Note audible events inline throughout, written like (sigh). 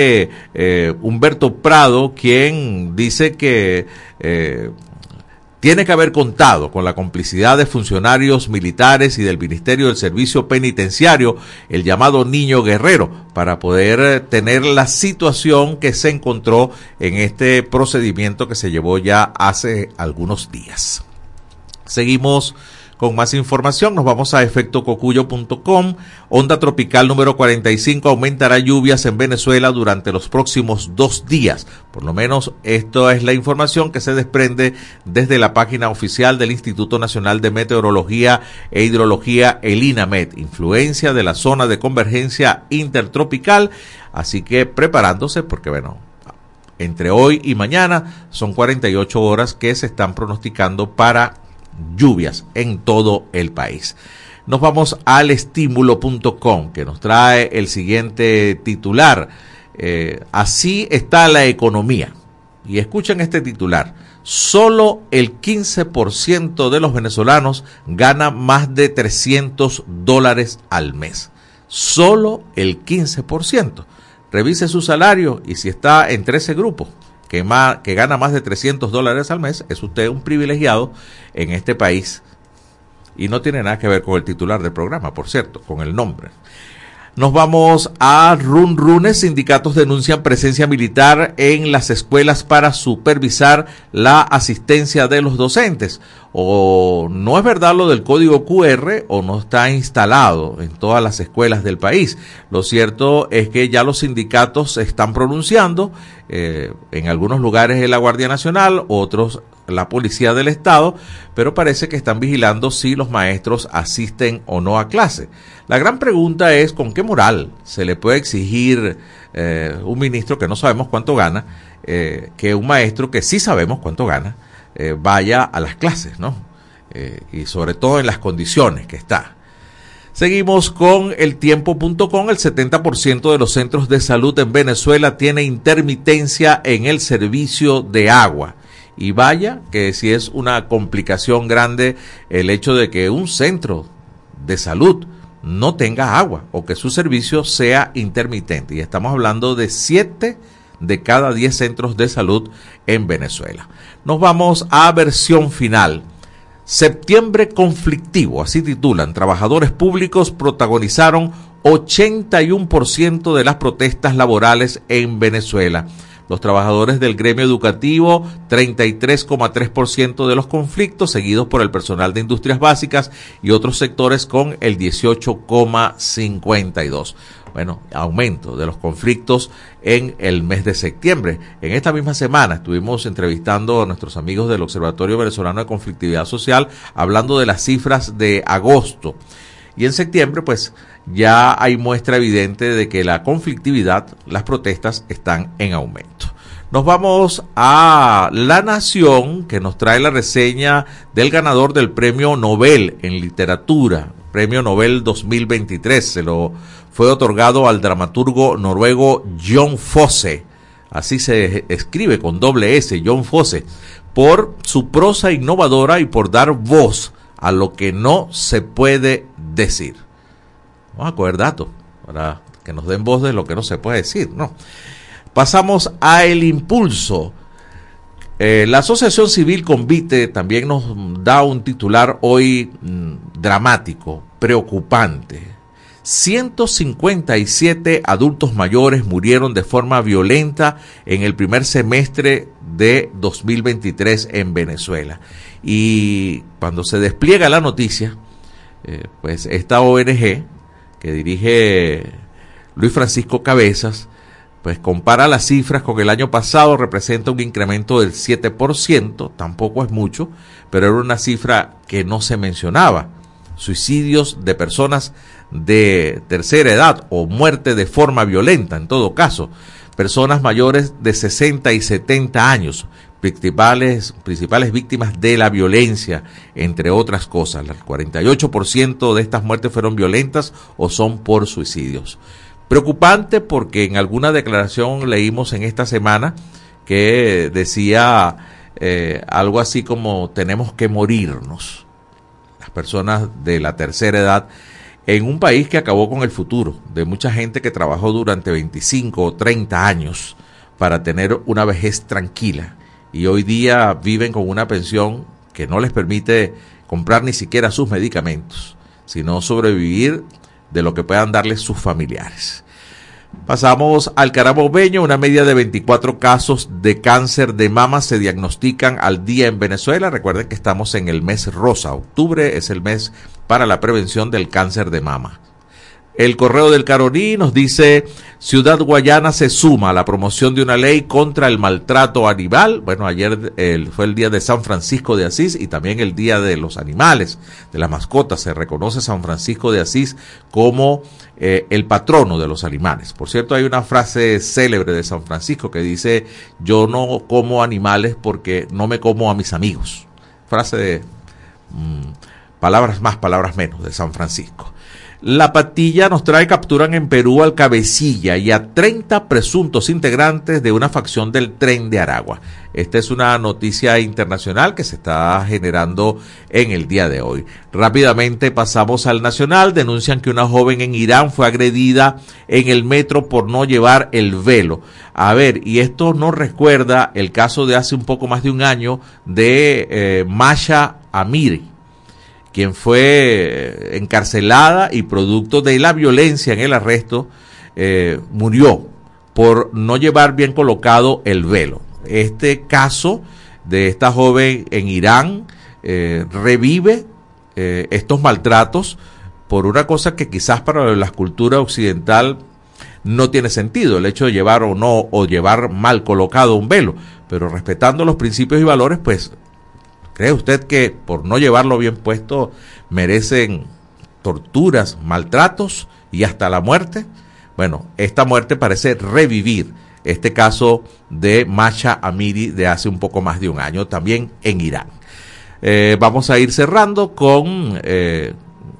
eh, Humberto Prado, quien dice que eh, tiene que haber contado con la complicidad de funcionarios militares y del Ministerio del Servicio Penitenciario, el llamado Niño Guerrero, para poder tener la situación que se encontró en este procedimiento que se llevó ya hace algunos días. Seguimos con más información, nos vamos a efectococuyo.com. Onda tropical número 45 aumentará lluvias en Venezuela durante los próximos dos días. Por lo menos esto es la información que se desprende desde la página oficial del Instituto Nacional de Meteorología e Hidrología, el INAMET. Influencia de la zona de convergencia intertropical. Así que preparándose porque, bueno, entre hoy y mañana son 48 horas que se están pronosticando para lluvias en todo el país. Nos vamos al estímulo.com que nos trae el siguiente titular. Eh, así está la economía. Y escuchen este titular. Solo el 15% de los venezolanos gana más de 300 dólares al mes. Solo el 15%. Revise su salario y si está entre ese grupo, que, que gana más de 300 dólares al mes, es usted un privilegiado en este país. Y no tiene nada que ver con el titular del programa, por cierto, con el nombre. Nos vamos a Run Runes. Sindicatos denuncian presencia militar en las escuelas para supervisar la asistencia de los docentes. O no es verdad lo del código QR o no está instalado en todas las escuelas del país. Lo cierto es que ya los sindicatos se están pronunciando. Eh, en algunos lugares es la Guardia Nacional, otros la Policía del Estado, pero parece que están vigilando si los maestros asisten o no a clase. La gran pregunta es con qué moral se le puede exigir eh, un ministro que no sabemos cuánto gana, eh, que un maestro que sí sabemos cuánto gana, eh, vaya a las clases, ¿no? y sobre todo en las condiciones que está. Seguimos con el tiempo.com. El 70% de los centros de salud en Venezuela tiene intermitencia en el servicio de agua. Y vaya que si es una complicación grande el hecho de que un centro de salud no tenga agua o que su servicio sea intermitente. Y estamos hablando de 7 de cada 10 centros de salud en Venezuela. Nos vamos a versión final. Septiembre conflictivo, así titulan. Trabajadores públicos protagonizaron 81% de las protestas laborales en Venezuela los trabajadores del gremio educativo 33,3% de los conflictos, seguidos por el personal de industrias básicas y otros sectores con el 18,52%. Bueno, aumento de los conflictos en el mes de septiembre. En esta misma semana estuvimos entrevistando a nuestros amigos del Observatorio Venezolano de Conflictividad Social hablando de las cifras de agosto. Y en septiembre, pues ya hay muestra evidente de que la conflictividad, las protestas están en aumento. Nos vamos a La Nación, que nos trae la reseña del ganador del Premio Nobel en Literatura, Premio Nobel 2023. Se lo fue otorgado al dramaturgo noruego John Fosse. Así se escribe con doble S, John Fosse, por su prosa innovadora y por dar voz a lo que no se puede decir. Vamos a coger datos para que nos den voz de lo que no se puede decir, ¿no? Pasamos a El Impulso. Eh, la Asociación Civil Convite también nos da un titular hoy mm, dramático, preocupante. 157 adultos mayores murieron de forma violenta en el primer semestre de 2023 en Venezuela. Y cuando se despliega la noticia, eh, pues esta ONG que dirige Luis Francisco Cabezas, pues compara las cifras con el año pasado, representa un incremento del 7%, tampoco es mucho, pero era una cifra que no se mencionaba. Suicidios de personas de tercera edad o muerte de forma violenta, en todo caso, personas mayores de 60 y 70 años, principales, principales víctimas de la violencia, entre otras cosas. El 48% de estas muertes fueron violentas o son por suicidios. Preocupante porque en alguna declaración leímos en esta semana que decía eh, algo así como tenemos que morirnos, las personas de la tercera edad, en un país que acabó con el futuro de mucha gente que trabajó durante 25 o 30 años para tener una vejez tranquila. Y hoy día viven con una pensión que no les permite comprar ni siquiera sus medicamentos, sino sobrevivir de lo que puedan darles sus familiares. Pasamos al carabobeño, una media de 24 casos de cáncer de mama se diagnostican al día en Venezuela. Recuerden que estamos en el mes rosa, octubre es el mes para la prevención del cáncer de mama. El correo del Caroní nos dice, Ciudad Guayana se suma a la promoción de una ley contra el maltrato animal. Bueno, ayer fue el día de San Francisco de Asís y también el día de los animales, de las mascotas. Se reconoce San Francisco de Asís como eh, el patrono de los animales. Por cierto, hay una frase célebre de San Francisco que dice, yo no como animales porque no me como a mis amigos. Frase de mm, palabras más, palabras menos de San Francisco. La patilla nos trae capturan en Perú al cabecilla y a 30 presuntos integrantes de una facción del tren de Aragua. Esta es una noticia internacional que se está generando en el día de hoy. Rápidamente pasamos al nacional. Denuncian que una joven en Irán fue agredida en el metro por no llevar el velo. A ver, y esto nos recuerda el caso de hace un poco más de un año de eh, Masha Amiri quien fue eh, encarcelada y producto de la violencia en el arresto, eh, murió por no llevar bien colocado el velo. Este caso de esta joven en Irán eh, revive estos maltratos por una cosa que quizás para la cultura occidental no tiene sentido, el hecho de llevar o no, o llevar mal colocado un velo, pero respetando los principios y valores, pues ¿Cree usted que por no llevarlo bien puesto merecen torturas, maltratos y hasta la muerte? Bueno, esta muerte parece revivir este caso de Masha Amiri de hace un poco más de un año, también en Irán. Eh, vamos a ir cerrando con eh,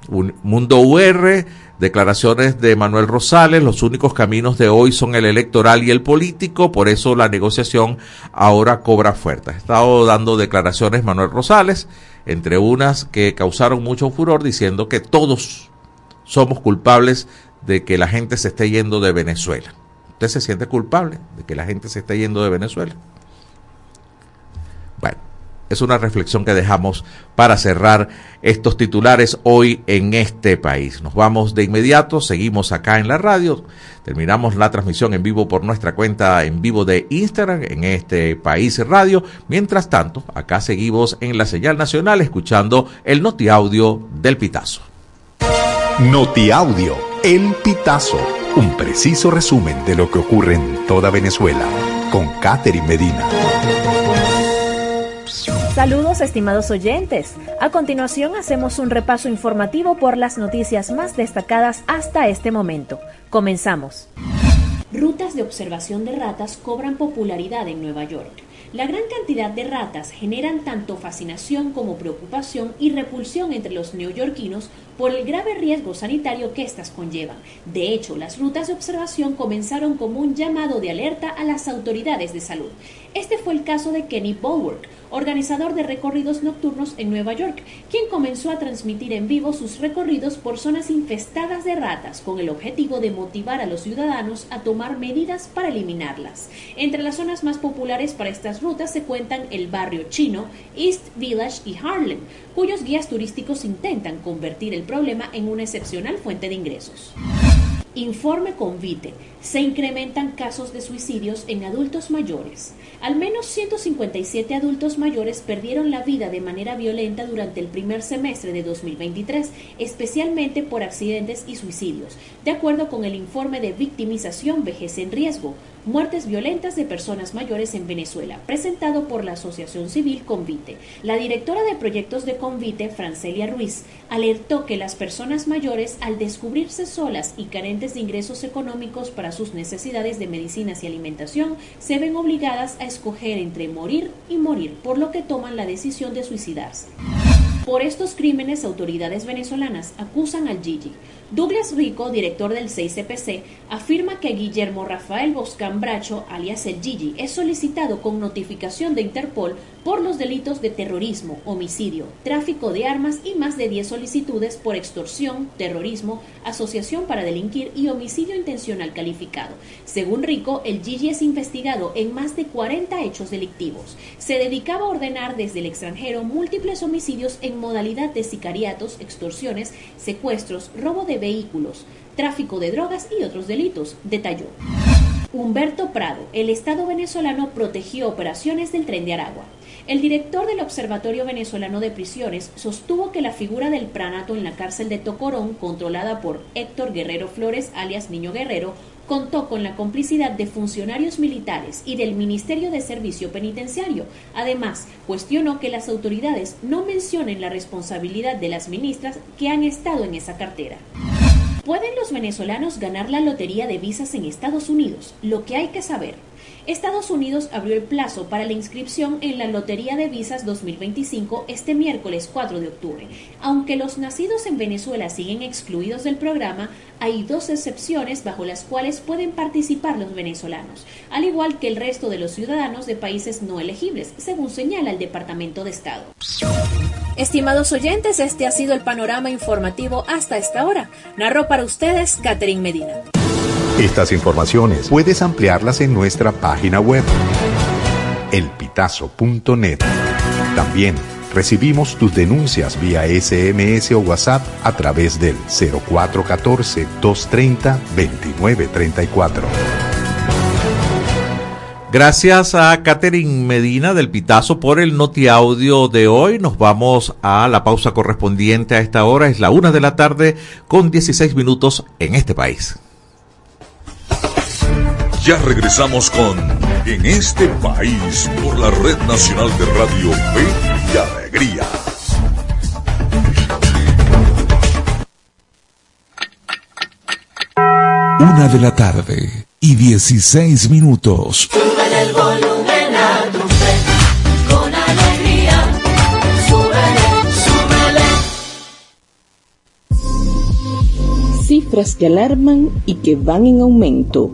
un Mundo UR Declaraciones de Manuel Rosales, los únicos caminos de hoy son el electoral y el político, por eso la negociación ahora cobra fuerza. Ha estado dando declaraciones Manuel Rosales, entre unas que causaron mucho furor, diciendo que todos somos culpables de que la gente se esté yendo de Venezuela. ¿Usted se siente culpable de que la gente se esté yendo de Venezuela? Bueno, es una reflexión que dejamos para cerrar estos titulares hoy en este país. Nos vamos de inmediato, seguimos acá en la radio, terminamos la transmisión en vivo por nuestra cuenta en vivo de Instagram en este país radio. Mientras tanto, acá seguimos en la señal nacional escuchando el notiaudio del Pitazo. Notiaudio, el Pitazo, un preciso resumen de lo que ocurre en toda Venezuela con Catherine Medina. Saludos estimados oyentes. A continuación hacemos un repaso informativo por las noticias más destacadas hasta este momento. Comenzamos. Rutas de observación de ratas cobran popularidad en Nueva York. La gran cantidad de ratas generan tanto fascinación como preocupación y repulsión entre los neoyorquinos por el grave riesgo sanitario que éstas conllevan. De hecho, las rutas de observación comenzaron como un llamado de alerta a las autoridades de salud. Este fue el caso de Kenny Bulwark, organizador de recorridos nocturnos en Nueva York, quien comenzó a transmitir en vivo sus recorridos por zonas infestadas de ratas con el objetivo de motivar a los ciudadanos a tomar medidas para eliminarlas. Entre las zonas más populares para estas rutas se cuentan el barrio chino, East Village y Harlem, cuyos guías turísticos intentan convertir el problema en una excepcional fuente de ingresos. Informe Convite. Se incrementan casos de suicidios en adultos mayores. Al menos 157 adultos mayores perdieron la vida de manera violenta durante el primer semestre de 2023, especialmente por accidentes y suicidios, de acuerdo con el informe de victimización Vejez en Riesgo, Muertes violentas de personas mayores en Venezuela, presentado por la Asociación Civil Convite. La directora de proyectos de Convite, Francelia Ruiz, alertó que las personas mayores, al descubrirse solas y carentes de ingresos económicos para sus necesidades de medicinas y alimentación, se ven obligadas a escoger entre morir y morir, por lo que toman la decisión de suicidarse. Por estos crímenes, autoridades venezolanas acusan al Gigi, Douglas Rico, director del 6CPC, afirma que Guillermo Rafael Boscán Bracho, alias el Gigi, es solicitado con notificación de Interpol por los delitos de terrorismo, homicidio, tráfico de armas y más de 10 solicitudes por extorsión, terrorismo, asociación para delinquir y homicidio intencional calificado. Según Rico, el Gigi es investigado en más de 40 hechos delictivos. Se dedicaba a ordenar desde el extranjero múltiples homicidios en modalidad de sicariatos, extorsiones, secuestros, robo de vehículos, tráfico de drogas y otros delitos, detalló. Humberto Prado, el Estado venezolano protegió operaciones del tren de Aragua. El director del Observatorio Venezolano de Prisiones sostuvo que la figura del pranato en la cárcel de Tocorón, controlada por Héctor Guerrero Flores, alias Niño Guerrero, contó con la complicidad de funcionarios militares y del Ministerio de Servicio Penitenciario. Además, cuestionó que las autoridades no mencionen la responsabilidad de las ministras que han estado en esa cartera. ¿Pueden los venezolanos ganar la lotería de visas en Estados Unidos? Lo que hay que saber. Estados Unidos abrió el plazo para la inscripción en la Lotería de Visas 2025 este miércoles 4 de octubre. Aunque los nacidos en Venezuela siguen excluidos del programa, hay dos excepciones bajo las cuales pueden participar los venezolanos, al igual que el resto de los ciudadanos de países no elegibles, según señala el Departamento de Estado. Estimados oyentes, este ha sido el panorama informativo hasta esta hora. Narró para ustedes Catherine Medina. Estas informaciones puedes ampliarlas en nuestra página web, elpitazo.net. También recibimos tus denuncias vía SMS o WhatsApp a través del 0414-230-2934. Gracias a Catherine Medina del Pitazo por el noti audio de hoy. Nos vamos a la pausa correspondiente a esta hora. Es la una de la tarde con 16 minutos en este país. Ya regresamos con En este país por la Red Nacional de Radio Fe y Alegría. Una de la tarde y 16 minutos. Sube el volumen a tu fe, con alegría. Súbele, súbele. Cifras que alarman y que van en aumento.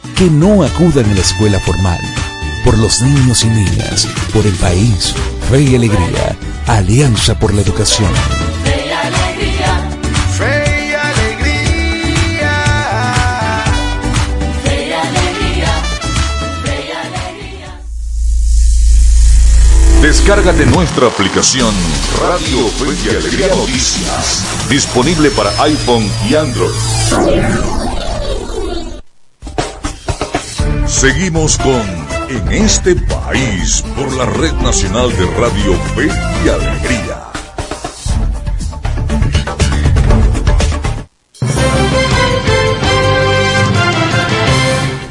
que no acudan a la escuela formal. Por los niños y niñas, por el país, fe y alegría, Alianza por la Educación. Fe y alegría. Fe y alegría. Fe y alegría. Fe y alegría. Descárgate nuestra aplicación Radio Fe y Alegría Noticias, disponible para iPhone y Android. Seguimos con En este país por la Red Nacional de Radio Fe y Alegría.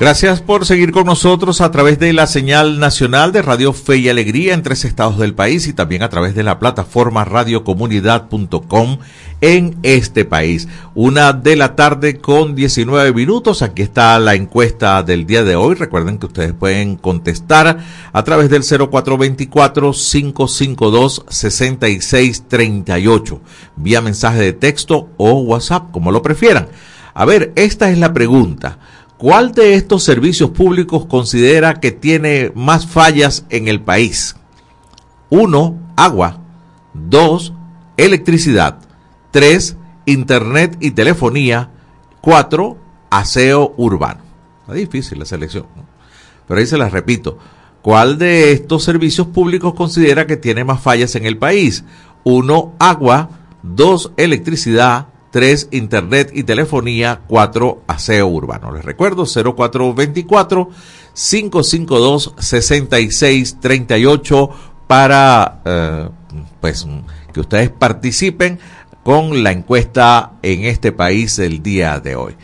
Gracias por seguir con nosotros a través de la señal nacional de Radio Fe y Alegría en tres estados del país y también a través de la plataforma radiocomunidad.com en este país. Una de la tarde con 19 minutos. Aquí está la encuesta del día de hoy. Recuerden que ustedes pueden contestar a través del 0424-552-6638 vía mensaje de texto o WhatsApp, como lo prefieran. A ver, esta es la pregunta. ¿Cuál de estos servicios públicos considera que tiene más fallas en el país? Uno, agua. Dos, electricidad. Tres, internet y telefonía. Cuatro, aseo urbano. Está difícil la selección. Pero ahí se las repito. ¿Cuál de estos servicios públicos considera que tiene más fallas en el país? Uno, agua. Dos, electricidad. 3 Internet y telefonía, 4 Aseo Urbano. Les recuerdo 0424 552 6638 para eh, pues que ustedes participen con la encuesta en este país el día de hoy.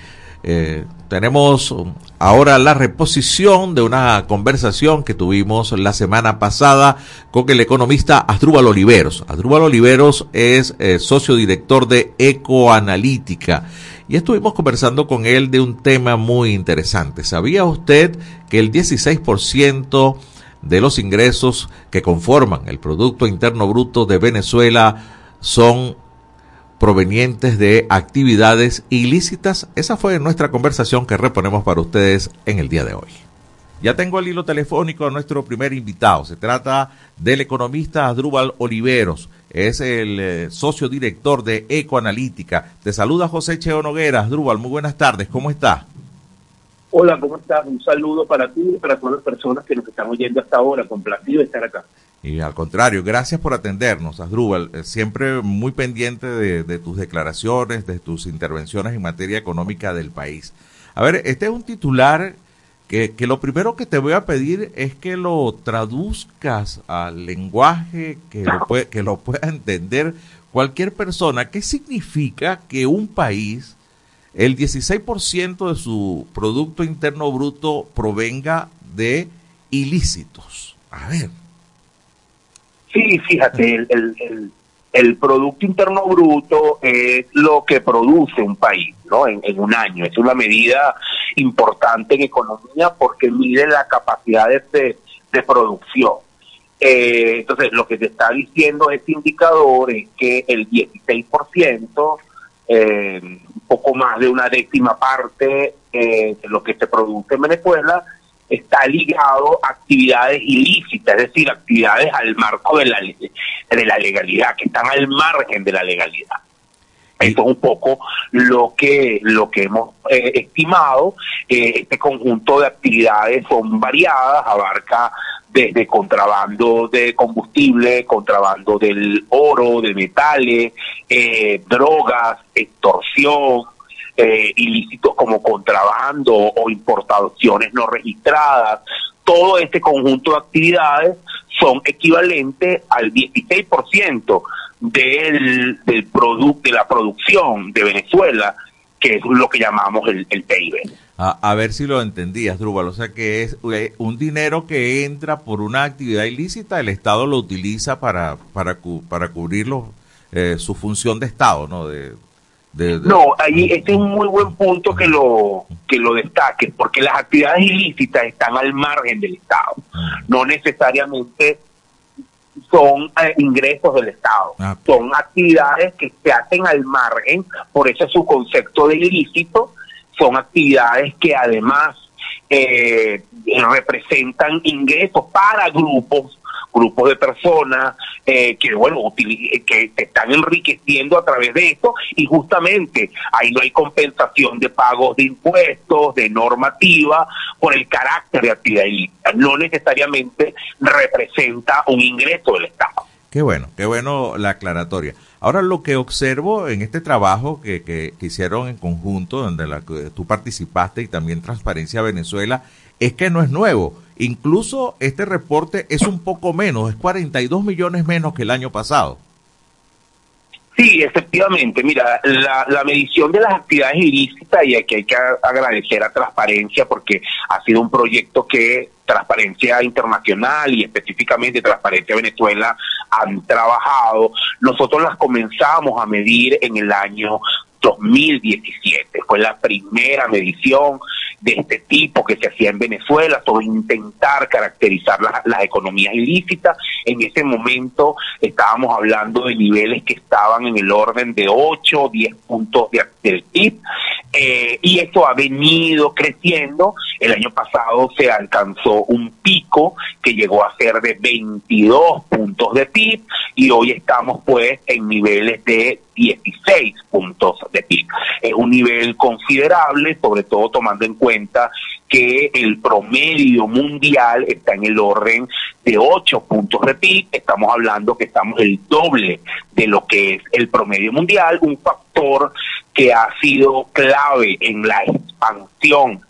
Eh, tenemos ahora la reposición de una conversación que tuvimos la semana pasada con el economista Asdrúbal Oliveros. Asdrúbal Oliveros es eh, socio director de Ecoanalítica y estuvimos conversando con él de un tema muy interesante. ¿Sabía usted que el 16% de los ingresos que conforman el Producto Interno Bruto de Venezuela son provenientes de actividades ilícitas. Esa fue nuestra conversación que reponemos para ustedes en el día de hoy. Ya tengo el hilo telefónico a nuestro primer invitado. Se trata del economista Adrúbal Oliveros. Es el eh, socio director de Ecoanalítica. Te saluda José Cheo Noguera. Adrúbal, muy buenas tardes. ¿Cómo está? Hola, ¿cómo estás? Un saludo para ti y para todas las personas que nos están oyendo hasta ahora. Complacido estar acá. Y al contrario, gracias por atendernos, Asdrúbal. Eh, Siempre muy pendiente de, tus declaraciones, de tus intervenciones en materia económica del país. A ver, este es un titular que, que lo primero que te voy a pedir es que lo traduzcas al lenguaje que lo, puede- que lo pueda entender cualquier persona. ¿Qué significa que un país, el 16% de su Producto Interno Bruto provenga de ilícitos? A ver. Sí, fíjate, el, el, el, el Producto Interno Bruto es lo que produce un país ¿no? en, un año. Es una medida importante en economía porque mide la capacidad de, de, de producción. Eh, entonces, lo que te está diciendo este indicador es que el 16%, eh, un poco más de una décima parte eh, de lo que se produce en Venezuela, está ligado a actividades ilícitas, es decir, actividades al marco de la, de la legalidad, que están al margen de la legalidad. Esto es un poco lo que lo que hemos eh, estimado. Eh, este conjunto de actividades son variadas, abarca desde contrabando de combustible, contrabando del oro, de metales, eh, drogas, extorsión, eh, ilícitos como contrabando o importaciones no registradas. Todo este conjunto de actividades son equivalentes al 16% del, del producto de la producción de Venezuela, que es lo que llamamos el, el PIB. A, a ver si lo entendías, Drúbal. O sea que es eh, un dinero que entra por una actividad ilícita, el Estado lo utiliza para para para cubrir eh, su función de Estado, ¿no? De, de- de- No, ahí este es un muy buen punto que lo que lo destaque, porque las actividades ilícitas están al margen del Estado, no necesariamente son eh, ingresos del Estado, Ah. son actividades que se hacen al margen, por eso su concepto de ilícito, son actividades que además eh, representan ingresos para grupos grupos de personas eh, que bueno eh, que se están enriqueciendo a través de esto y justamente ahí no hay compensación de pagos de impuestos, de normativa por el carácter de actividad ilícita, no necesariamente representa un ingreso del Estado. Qué bueno, qué bueno la aclaratoria. Ahora lo que observo en este trabajo que, que, que hicieron en conjunto, donde la, tú participaste y también Transparencia Venezuela, es que no es nuevo. Incluso este reporte es un poco menos, es 42 millones menos que el año pasado. Sí, efectivamente. Mira, la, medición de las actividades ilícitas, y aquí hay que agradecer a Transparencia porque ha sido un proyecto que Transparencia Internacional y específicamente Transparencia Venezuela han trabajado. Nosotros las comenzamos a medir en el año 2017. Fue la primera medición de este tipo que se hacía en Venezuela sobre intentar caracterizar las, economías ilícitas. En ese momento estábamos hablando de niveles que estaban en el orden de 8 o 10 puntos de, del PIB. Eh, y esto ha venido creciendo. El año pasado se alcanzó un pico que llegó a ser de 22 puntos de PIB y hoy estamos pues en niveles de 16 puntos de PIB. Es un nivel considerable, sobre todo tomando en cuenta que el promedio mundial está en el orden de 8 puntos de PIB. Estamos hablando que estamos el doble de lo que es el promedio mundial, un factor que ha sido clave en la expansión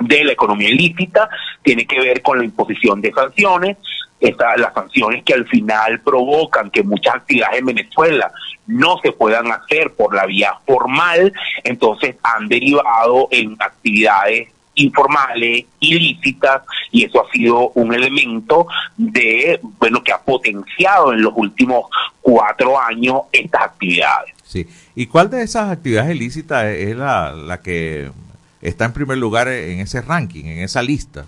de la economía ilícita, tiene que ver con la imposición de sanciones, esta- las sanciones que al final provocan que muchas actividades en Venezuela no se puedan hacer por la vía formal, entonces han derivado en actividades informales, ilícitas, y eso ha sido un elemento de, bueno, que ha potenciado en los últimos cuatro años estas actividades. Sí. ¿Y cuál de esas actividades ilícitas es la, la que está en primer lugar en ese ranking, en esa lista?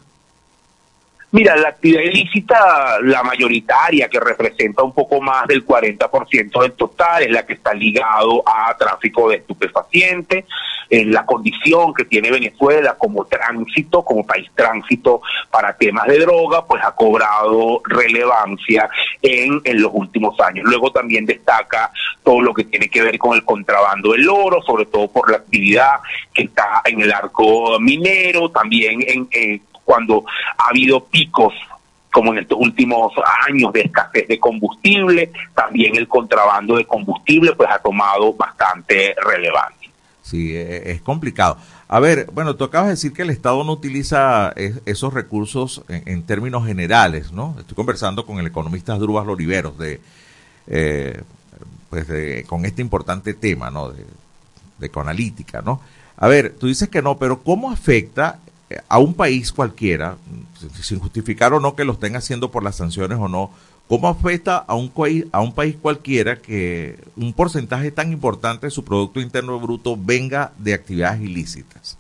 Mira, la actividad ilícita, la mayoritaria, que representa un poco más del 40% del total, es la que está ligado a tráfico de estupefacientes, en la condición que tiene Venezuela como tránsito, como país tránsito para temas de droga, pues ha cobrado relevancia en, en los últimos años. Luego también destaca todo lo que tiene que ver con el contrabando del oro, sobre todo por la actividad que está en el arco minero, también en... eh, cuando ha habido picos como en estos últimos años de escasez de combustible, también el contrabando de combustible pues ha tomado bastante relevancia. Sí, eh, es complicado. A ver, bueno, tú acabas de decir que el Estado no utiliza es- esos recursos en, términos generales, ¿no? Estoy conversando con el economista Drubas Oliveros de, eh, pues de- con este importante tema, ¿no? De, de ecoanalítica, ¿no? A ver, tú dices que no, pero ¿cómo afecta a un país cualquiera, sin- sin justificar o no que lo estén haciendo por las sanciones o no, ¿cómo afecta a un, país, a un país cualquiera que un porcentaje tan importante de su Producto Interno Bruto venga de actividades ilícitas?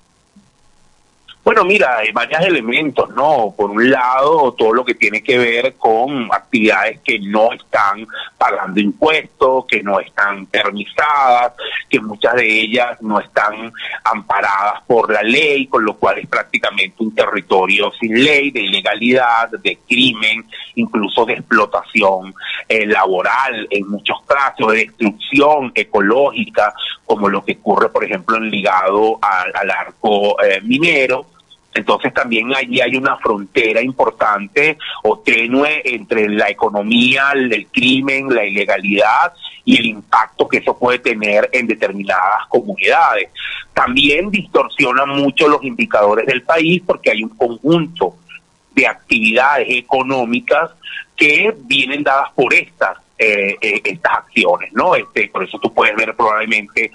Bueno, mira, hay varios elementos, ¿no? Por un lado, todo lo que tiene que ver con actividades que no están pagando impuestos, que no están permisadas, que muchas de ellas no están amparadas por la ley, con lo cual es prácticamente un territorio sin ley, de ilegalidad, de crimen, incluso de explotación eh, laboral en muchos casos, de destrucción ecológica, como lo que ocurre, por ejemplo, en ligado al, arco eh, minero. Entonces también allí hay una frontera importante o tenue entre la economía, el crimen, la ilegalidad y el impacto que eso puede tener en determinadas comunidades. También distorsiona mucho los indicadores del país porque hay un conjunto de actividades económicas que vienen dadas por estas eh, eh, estas acciones, ¿no? Este, por eso tú puedes ver probablemente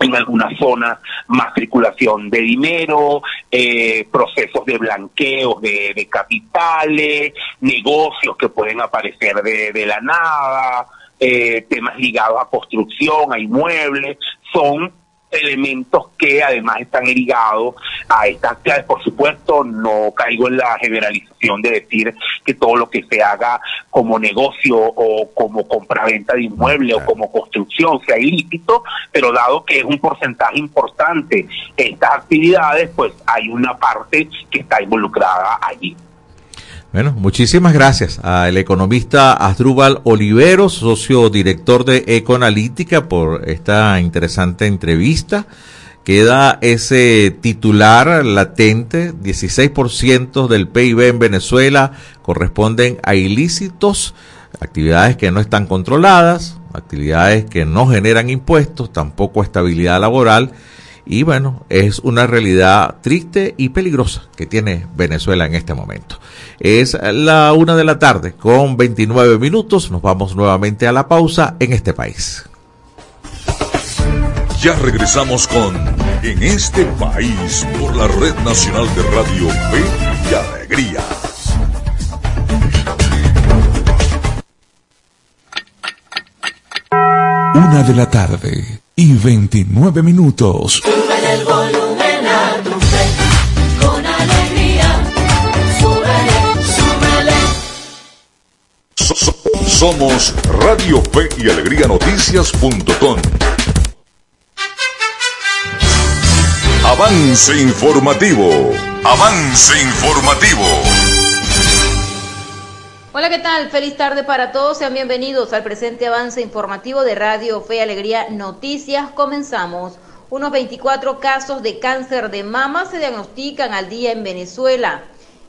en algunas zonas más circulación de dinero, eh, procesos de blanqueo de, de capitales, negocios que pueden aparecer de, de la nada, eh, temas ligados a construcción, a inmuebles, son elementos que además están ligados a estas actividades. Por supuesto, no caigo en la generalización de decir que todo lo que se haga como negocio o como compraventa de inmueble o como construcción sea ilícito, pero dado que es un porcentaje importante estas actividades, pues hay una parte que está involucrada allí. Bueno, muchísimas gracias al economista Asdrúbal Oliveros, socio director de Ecoanalítica, por esta interesante entrevista. Queda ese titular latente, 16% del PIB en Venezuela corresponden a ilícitos, actividades que no están controladas, actividades que no generan impuestos, tampoco estabilidad laboral Y bueno, es una realidad triste y peligrosa que tiene Venezuela en este momento. Es la una de la tarde con 29 minutos. Nos vamos nuevamente a la pausa en este país. Ya regresamos con En este país por la Red Nacional de Radio Fe y Alegría. Una de la tarde y 29 minutos. Sube el volumen a tu fe, con alegría. Súbele, súbele. So- so- somos Radio Fe y Alegría Noticias.com. Avance informativo. Avance informativo. Hola, ¿qué tal? Feliz tarde para todos. Sean bienvenidos al presente avance informativo de Radio Fe y Alegría Noticias. Comenzamos. Unos 24 casos de cáncer de mama se diagnostican al día en Venezuela.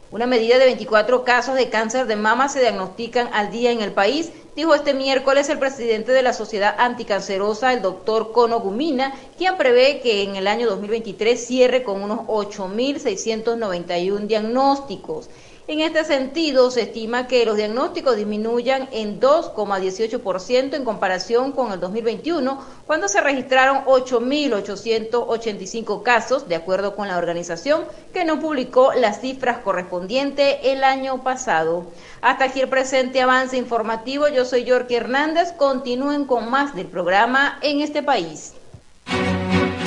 Una medida de 24 casos de cáncer de mama se diagnostican al día en el país, dijo este miércoles el presidente de la Sociedad Anticancerosa, el doctor Cono Gumina, quien prevé que en el año 2023 cierre con unos 8.691 diagnósticos. En este sentido, se estima que los diagnósticos disminuyan en 2,18% en comparación con el 2021, cuando se registraron 8.885 casos, de acuerdo con la organización, que no publicó las cifras correspondientes el año pasado. Hasta aquí el presente avance informativo. Yo soy York Hernández. Continúen con más del programa en este país.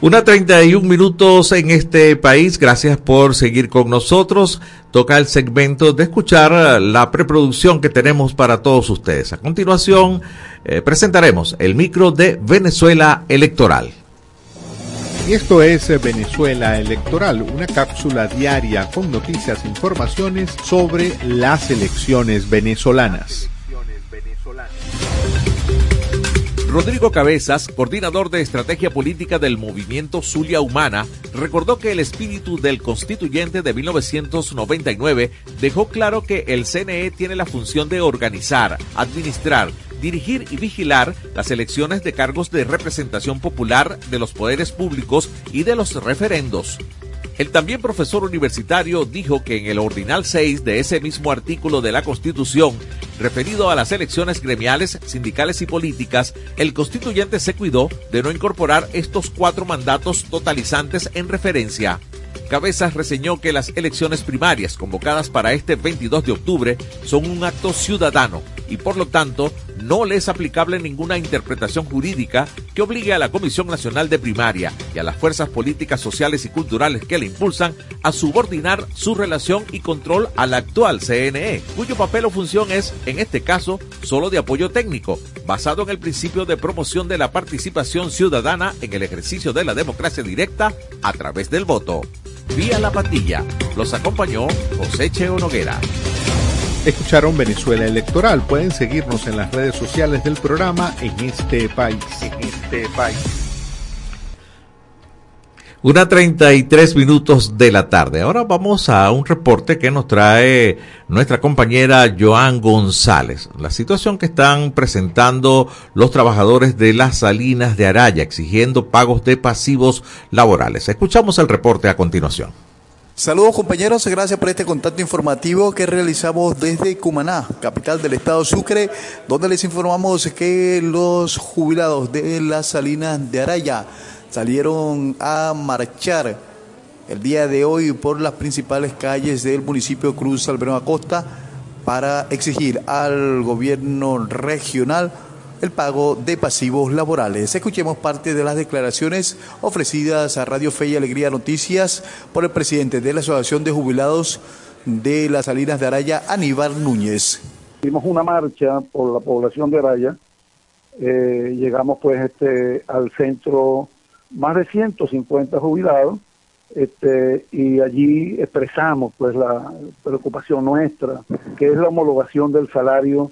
Una 31 minutos en este país. Gracias por seguir con nosotros. Toca el segmento de escuchar la preproducción que tenemos para todos ustedes. A continuación, eh, presentaremos el micro de Venezuela Electoral. Y esto es eh, Venezuela Electoral, una cápsula diaria con noticias e informaciones sobre las elecciones venezolanas. Rodrigo Cabezas, coordinador de estrategia política del movimiento Zulia Humana, recordó que el espíritu del constituyente de 1999 dejó claro que el CNE tiene la función de organizar, administrar, dirigir y vigilar las elecciones de cargos de representación popular de los poderes públicos y de los referendos. El también profesor universitario dijo que en el ordinal 6 de ese mismo artículo de la Constitución, referido a las elecciones gremiales, sindicales y políticas, el constituyente se cuidó de no incorporar estos cuatro mandatos totalizantes en referencia. Cabezas reseñó que las elecciones primarias convocadas para este 22 de octubre son un acto ciudadano y por lo tanto no le es aplicable ninguna interpretación jurídica que obligue a la Comisión Nacional de Primaria y a las fuerzas políticas, sociales y culturales que la impulsan a subordinar su relación y control al actual CNE, cuyo papel o función es, en este caso, solo de apoyo técnico, basado en el principio de promoción de la participación ciudadana en el ejercicio de la democracia directa a través del voto. Vía La Patilla. Los acompañó José Cheo Noguera. Escucharon Venezuela Electoral. Pueden seguirnos en las redes sociales del programa en este país. En este país. Una 33 minutos de la tarde. Ahora vamos a un reporte que nos trae nuestra compañera Joan González. La situación que están presentando los trabajadores de las salinas de Araya exigiendo pagos de pasivos laborales. Escuchamos el reporte a continuación. Saludos compañeros, gracias por este contacto informativo que realizamos desde Cumaná, capital del estado Sucre, donde les informamos que los jubilados de las salinas de Araya salieron a marchar el día de hoy por las principales calles del municipio Cruz Alberón Acosta para exigir al gobierno regional el pago de pasivos laborales. Escuchemos parte de las declaraciones ofrecidas a Radio Fe y Alegría Noticias por el presidente de la Asociación de Jubilados de las Salinas de Araya, Aníbal Núñez. Hicimos una marcha por la población de Araya. Eh, llegamos pues este al centro más de 150 jubilados este, y allí expresamos pues la preocupación nuestra, que es la homologación del salario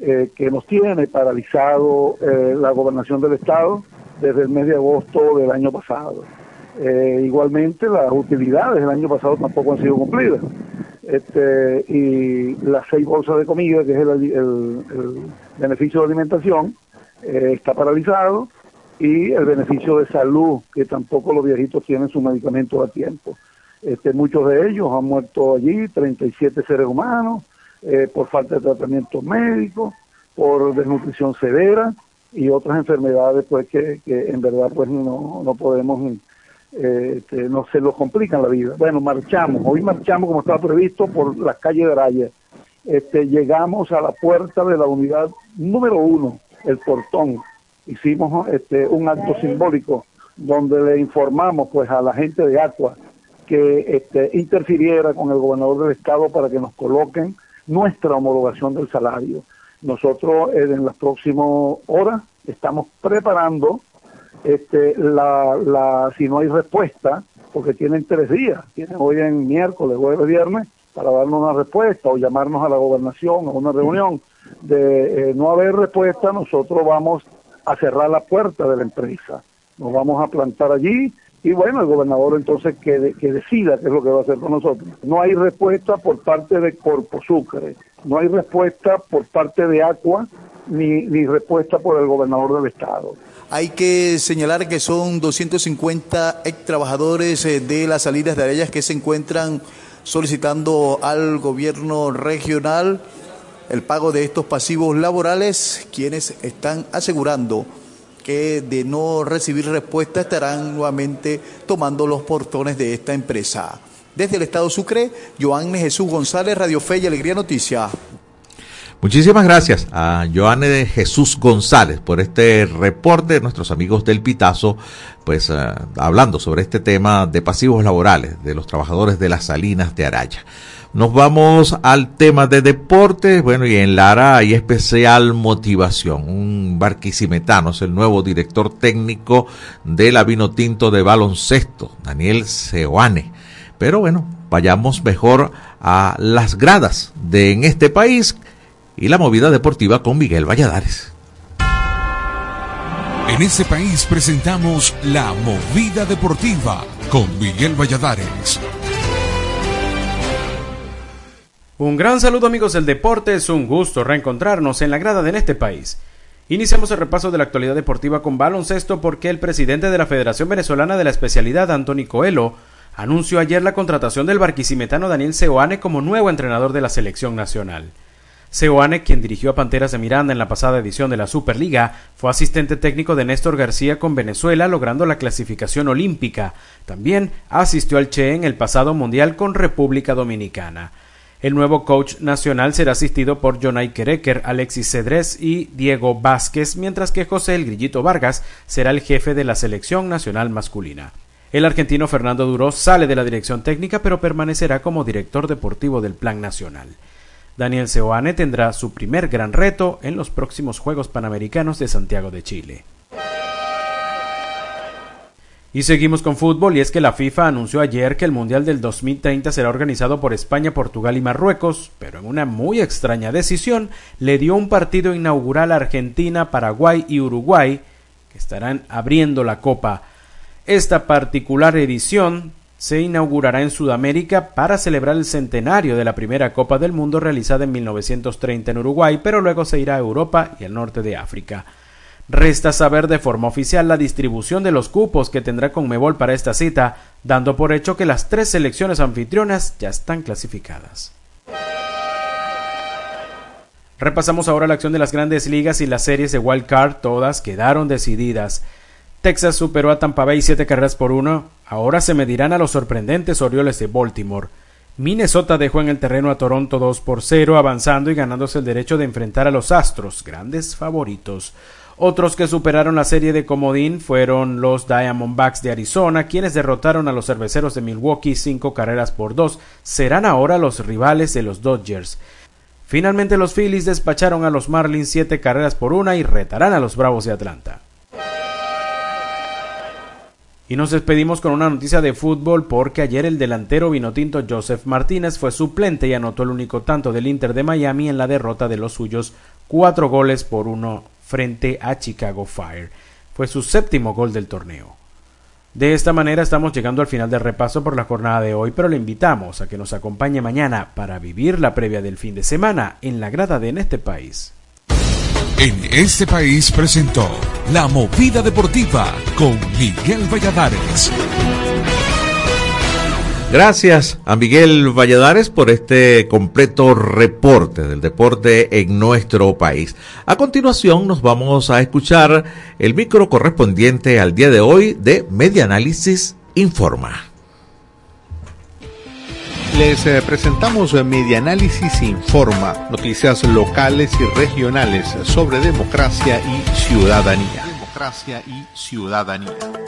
eh, que nos tiene paralizado eh, la gobernación del Estado desde el mes de agosto del año pasado. Eh, igualmente las utilidades del año pasado tampoco han sido cumplidas. Este, y las seis bolsas de comida, que es el, el beneficio de alimentación, está paralizado y el beneficio de salud, que tampoco los viejitos tienen sus medicamentos a tiempo. Este, muchos de ellos han muerto allí, 37 seres humanos, eh, por falta de tratamiento médico, por desnutrición severa y otras enfermedades pues que, en verdad pues no, no podemos, eh, este, no se nos complican la vida. Bueno, marchamos, hoy marchamos como estaba previsto por las calles de Araya. Este, llegamos a la puerta de la unidad número uno, el portón, hicimos este, un acto simbólico donde le informamos pues a la gente de Aqua que este, interfiriera con el gobernador del estado para que nos coloquen nuestra homologación del salario. Nosotros eh, en las próximas horas estamos preparando este, la, la, si no hay respuesta, porque tienen tres días, tienen hoy en miércoles, jueves, viernes, para darnos una respuesta o llamarnos a la gobernación a una reunión. De eh, no haber respuesta, nosotros vamos a cerrar la puerta de la empresa. Nos vamos a plantar allí y bueno, el gobernador entonces que, que decida qué es lo que va a hacer con nosotros. No hay respuesta por parte de Corpo Sucre, no hay respuesta por parte de Aqua, ni, ni respuesta por el gobernador del estado. Hay que señalar que son 250 ex trabajadores eh, de las salidas de Arellas que se encuentran solicitando al gobierno regional el pago de estos pasivos laborales, quienes están asegurando que de no recibir respuesta estarán nuevamente tomando los portones de esta empresa. Desde el Estado Sucre, Joanne Jesús González, Radio Fe y Alegría Noticia. Muchísimas gracias a Joanne Jesús González por este reporte de nuestros amigos del Pitazo, pues uh, hablando sobre este tema de pasivos laborales de los trabajadores de las salinas de Araya. Nos vamos al tema de deportes. Bueno, y en Lara hay especial motivación. Un barquisimetano es el nuevo director técnico de la Vino Tinto de baloncesto, Daniel Seoane. Pero bueno, vayamos mejor a las gradas de en este país y la movida deportiva con Miguel Valladares. En este país presentamos la movida deportiva con Miguel Valladares. Un gran saludo amigos del deporte, es un gusto reencontrarnos en la grada de este país. Iniciamos el repaso de la actualidad deportiva con baloncesto porque el presidente de la Federación Venezolana de la Especialidad, Antoni Coelho, anunció ayer la contratación del barquisimetano Daniel Seoane como nuevo entrenador de la selección nacional. Seoane, quien dirigió a Panteras de Miranda en la pasada edición de la Superliga, fue asistente técnico de Néstor García con Venezuela logrando la clasificación olímpica. También asistió al Che en el pasado Mundial con República Dominicana. El nuevo coach nacional será asistido por Jonay Kereker, Alexis Cedrés y Diego Vázquez, mientras que José El Grillito Vargas será el jefe de la selección nacional masculina. El argentino Fernando Duró sale de la dirección técnica pero permanecerá como director deportivo del Plan Nacional. Daniel Seoane tendrá su primer gran reto en los próximos Juegos Panamericanos de Santiago de Chile. Y seguimos con fútbol y es que la FIFA anunció ayer que el Mundial del 2030 será organizado por España, Portugal y Marruecos, pero en una muy extraña decisión le dio un partido inaugural a Argentina, Paraguay y Uruguay, que estarán abriendo la Copa. Esta particular edición se inaugurará en Sudamérica para celebrar el centenario de la primera Copa del Mundo realizada en 1930 en Uruguay, pero luego se irá a Europa y al norte de África. Resta saber de forma oficial la distribución de los cupos que tendrá Conmebol para esta cita, dando por hecho que las tres selecciones anfitrionas ya están clasificadas. Repasamos ahora la acción de las grandes ligas y las series de Wild Card, todas quedaron decididas. Texas superó a Tampa Bay siete carreras por uno, ahora se medirán a los sorprendentes Orioles de Baltimore. Minnesota dejó en el terreno a Toronto 2 por 0, avanzando y ganándose el derecho de enfrentar a los Astros, grandes favoritos. Otros que superaron la serie de comodín fueron los Diamondbacks de Arizona, quienes derrotaron a los cerveceros de Milwaukee cinco carreras por dos. Serán ahora los rivales de los Dodgers. Finalmente los Phillies despacharon a los Marlins siete carreras por una y retarán a los Bravos de Atlanta. Y nos despedimos con una noticia de fútbol porque ayer el delantero vinotinto Joseph Martínez fue suplente y anotó el único tanto del Inter de Miami en la derrota de los suyos cuatro goles por uno frente a Chicago Fire. Fue su séptimo gol del torneo. De esta manera estamos llegando al final del repaso por la jornada de hoy, pero le invitamos a que nos acompañe mañana para vivir la previa del fin de semana en la grada de En este país. En este país presentó La Movida Deportiva con Miguel Valladares. Gracias a Miguel Valladares por este completo reporte del deporte en nuestro país. A continuación nos vamos a escuchar el micro correspondiente al día de hoy de Media Análisis Informa. Les eh, presentamos Media Análisis Informa, noticias locales y regionales sobre democracia y ciudadanía. Democracia y ciudadanía.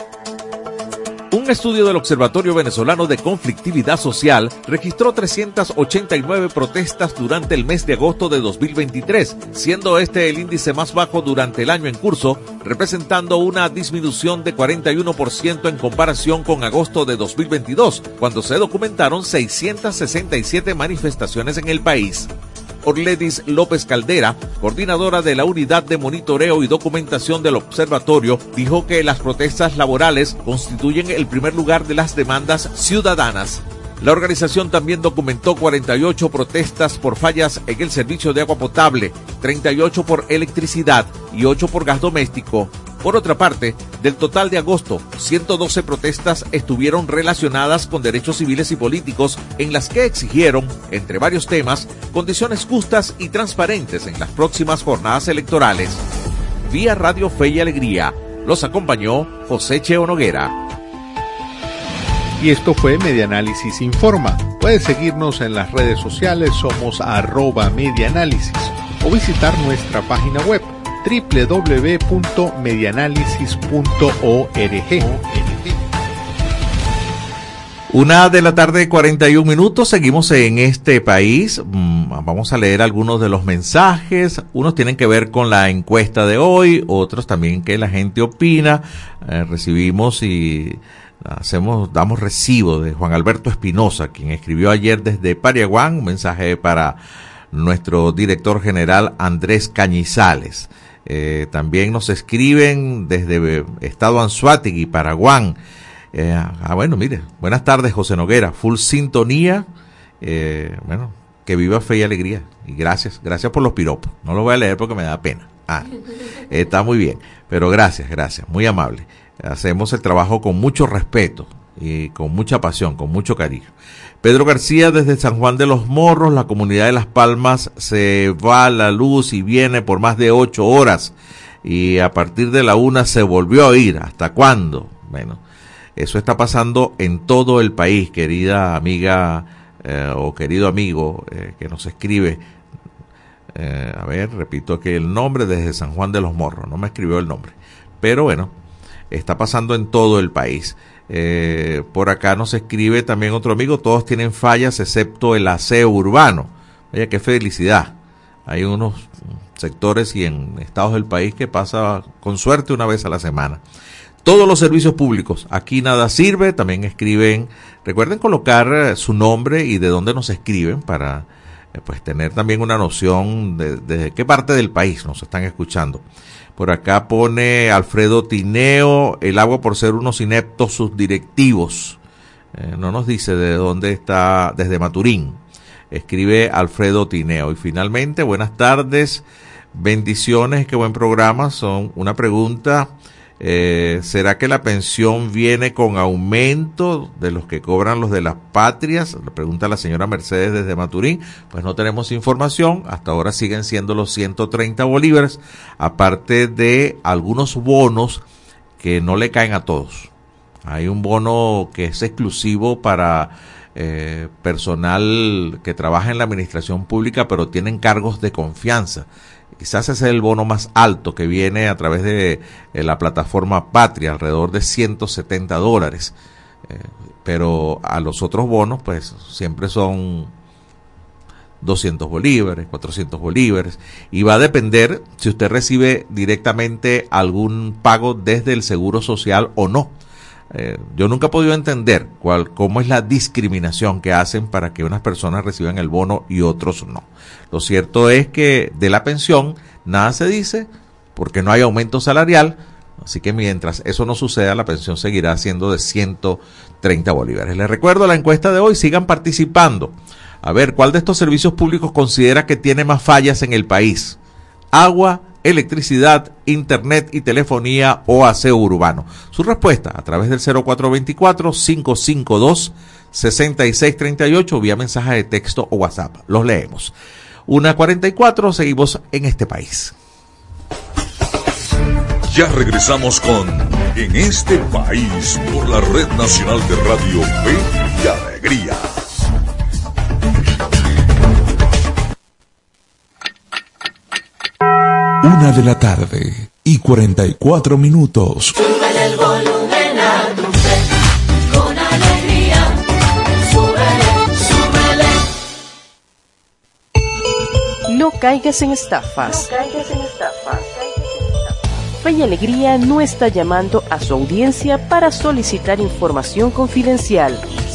Un estudio del Observatorio Venezolano de Conflictividad Social registró 389 protestas durante el mes de agosto de 2023, siendo este el índice más bajo durante el año en curso, representando una disminución de 41% en comparación con agosto de 2022, cuando se documentaron 667 manifestaciones en el país. Orledis López Caldera, coordinadora de la Unidad de Monitoreo y Documentación del Observatorio, dijo que las protestas laborales constituyen el primer lugar de las demandas ciudadanas. La organización también documentó 48 protestas por fallas en el servicio de agua potable, 38 por electricidad y 8 por gas doméstico. Por otra parte, del total de agosto, 112 protestas estuvieron relacionadas con derechos civiles y políticos en las que exigieron, entre varios temas, condiciones justas y transparentes en las próximas jornadas electorales. Vía Radio Fe y Alegría, los acompañó José Cheo Noguera. Y esto fue Medianálisis Informa. Puedes seguirnos en las redes sociales, somos arroba medianálisis o visitar nuestra página web www.medianálisis.org. Una de la tarde, 41 minutos. Seguimos en este país. Mm, Vamos a leer algunos de los mensajes. Unos tienen que ver con la encuesta de hoy, otros también que la gente opina. Eh, recibimos y hacemos, damos recibo de Juan Alberto Espinosa, quien escribió ayer desde Pariaguán un mensaje para nuestro director general Andrés Cañizales. Eh, también nos escriben desde Estado Anzuategui, Paraguán. Eh, ah, bueno, mire, buenas tardes, José Noguera, full sintonía. Eh, bueno, que viva fe y alegría. Y gracias, gracias por los piropos. No lo voy a leer porque me da pena. Ah, (laughs) está muy bien, pero gracias, gracias, muy amable. Hacemos el trabajo con mucho respeto y con mucha pasión, con mucho cariño. Pedro García desde San Juan de los Morros, la comunidad de Las Palmas se va a la luz y viene por más de ocho horas y a partir de la una se volvió a ir. ¿Hasta cuándo? Bueno, eso está pasando en todo el país, querida amiga eh, o querido amigo eh, que nos escribe. Eh, a ver, repito que el nombre desde San Juan de los Morros, no me escribió el nombre. Pero bueno, está pasando en todo el país. Eh, por acá nos escribe también otro amigo, todos tienen fallas excepto el aseo urbano. Oye, qué felicidad. Hay unos sectores y en estados del país que pasa con suerte una vez a la semana. Todos los servicios públicos, aquí nada sirve, también escriben, recuerden colocar eh, su nombre y de dónde nos escriben para eh, pues tener también una noción de, de qué parte del país nos están escuchando. Por acá pone Alfredo Tineo, el agua por ser unos ineptos sus directivos. Eh, no nos dice de dónde está, desde Maturín. Escribe Alfredo Tineo. Y finalmente, buenas tardes, bendiciones, qué buen programa. Son una pregunta. Eh, ¿Será que la pensión viene con aumento de los que cobran los de las patrias? Le pregunta la señora Mercedes desde Maturín. Pues no tenemos información. Hasta ahora siguen siendo los 130 bolívares, aparte de algunos bonos que no le caen a todos. Hay un bono que es exclusivo para eh, personal que trabaja en la administración pública, pero tienen cargos de confianza. Quizás ese es el bono más alto que viene a través de eh, la plataforma Patria, alrededor de 170 dólares. Eh, pero a los otros bonos, pues siempre son 200 bolívares, 400 bolívares. Y va a depender si usted recibe directamente algún pago desde el Seguro Social o no. Eh, yo nunca he podido entender cuál, cómo es la discriminación que hacen para que unas personas reciban el bono y otros no. Lo cierto es que de la pensión nada se dice porque no hay aumento salarial, así que mientras eso no suceda, la pensión seguirá siendo de 130 bolívares. Les recuerdo la encuesta de hoy, sigan participando. A ver, ¿cuál de estos servicios públicos considera que tiene más fallas en el país? Agua, electricidad, internet y telefonía o aseo urbano. Su respuesta a través del 0424-552-6638 vía mensaje de texto o WhatsApp. Los leemos. Una 44, seguimos en este país. Ya regresamos con En este país por la Red Nacional de Radio Fe y Alegría. Una de la tarde y 44 minutos. Súbele el volumen a tu fe, con alegría. Súbele, súbele. No caigas en estafas. Fe y Alegría no está llamando a su audiencia para solicitar información confidencial.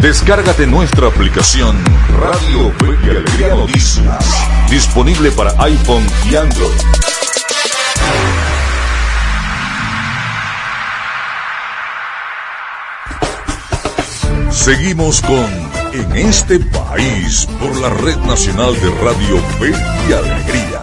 Descárgate nuestra aplicación Radio Fe y Alegría Noticias, disponible para iPhone y Android. Seguimos con En este país por la Red Nacional de Radio Fe y Alegría.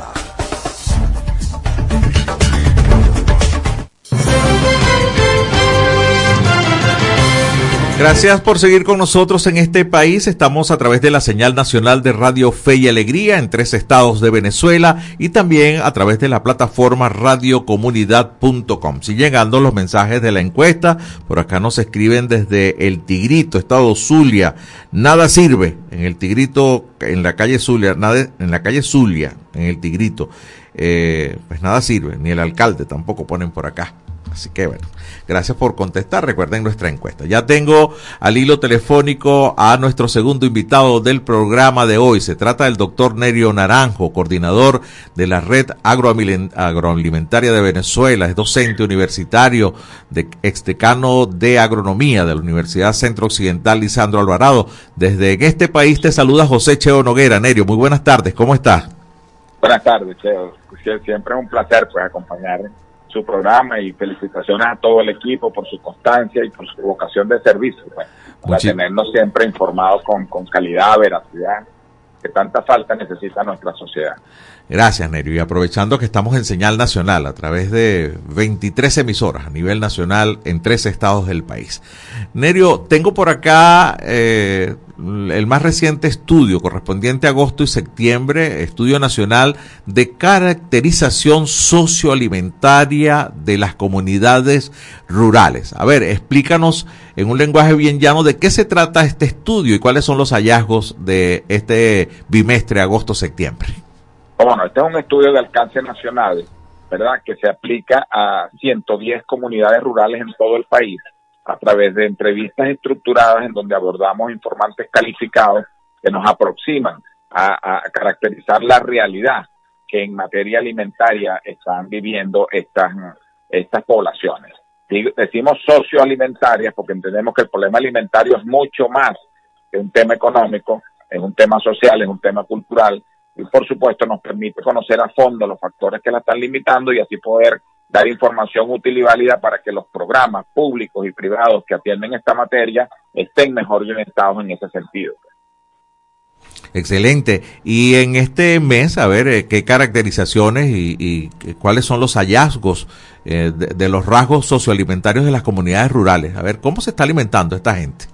Gracias por seguir con nosotros en este país. Estamos a través de la señal nacional de Radio Fe y Alegría en tres estados de Venezuela y también a través de la plataforma radiocomunidad.com. Siguen llegando los mensajes de la encuesta. Por acá nos escriben desde El Tigrito, estado Zulia. Nada sirve en El Tigrito, en la calle Zulia, nada, en la calle Zulia, en El Tigrito. Eh, pues nada sirve, ni el alcalde tampoco ponen por acá. Así que bueno, gracias por contestar. Recuerden nuestra encuesta. Ya tengo al hilo telefónico a nuestro segundo invitado del programa de hoy. Se trata del doctor Nerio Naranjo, coordinador de la Red Agroalimentaria de Venezuela. Es docente universitario, de, exdecano de Agronomía de la Universidad Centro Occidental Lisandro Alvarado. Desde este país te saluda José Cheo Noguera. Nerio, muy buenas tardes. ¿Cómo estás? Buenas tardes, Cheo. Sie- Siempre es un placer pues acompañar su programa y felicitaciones a todo el equipo por su constancia y por su vocación de servicio, pues, para tenernos siempre informados con, con calidad, veracidad, que tanta falta necesita nuestra sociedad. Gracias, Nerio. Y aprovechando que estamos en señal nacional a través de 23 emisoras a nivel nacional en tres estados del país. Nerio, tengo por acá eh, el más reciente estudio correspondiente a agosto y septiembre, estudio nacional de caracterización socioalimentaria de las comunidades rurales. A ver, explícanos en un lenguaje bien llano de qué se trata este estudio y cuáles son los hallazgos de este bimestre agosto-septiembre. Bueno, este es un estudio de alcance nacional, ¿verdad? Que se aplica a 110 comunidades rurales en todo el país a través de entrevistas estructuradas en donde abordamos informantes calificados que nos aproximan a, caracterizar la realidad que en materia alimentaria están viviendo estas, estas poblaciones. Decimos socioalimentarias porque entendemos que el problema alimentario es mucho más que un tema económico, es un tema social, es un tema cultural y por supuesto nos permite conocer a fondo los factores que la están limitando y así poder dar información útil y válida para que los programas públicos y privados que atienden esta materia estén mejor orientados en ese sentido. Excelente. Y en este mes, a ver, eh, qué caracterizaciones y, cuáles son los hallazgos eh, de, de los rasgos socioalimentarios de las comunidades rurales. A ver, ¿cómo se está alimentando esta gente?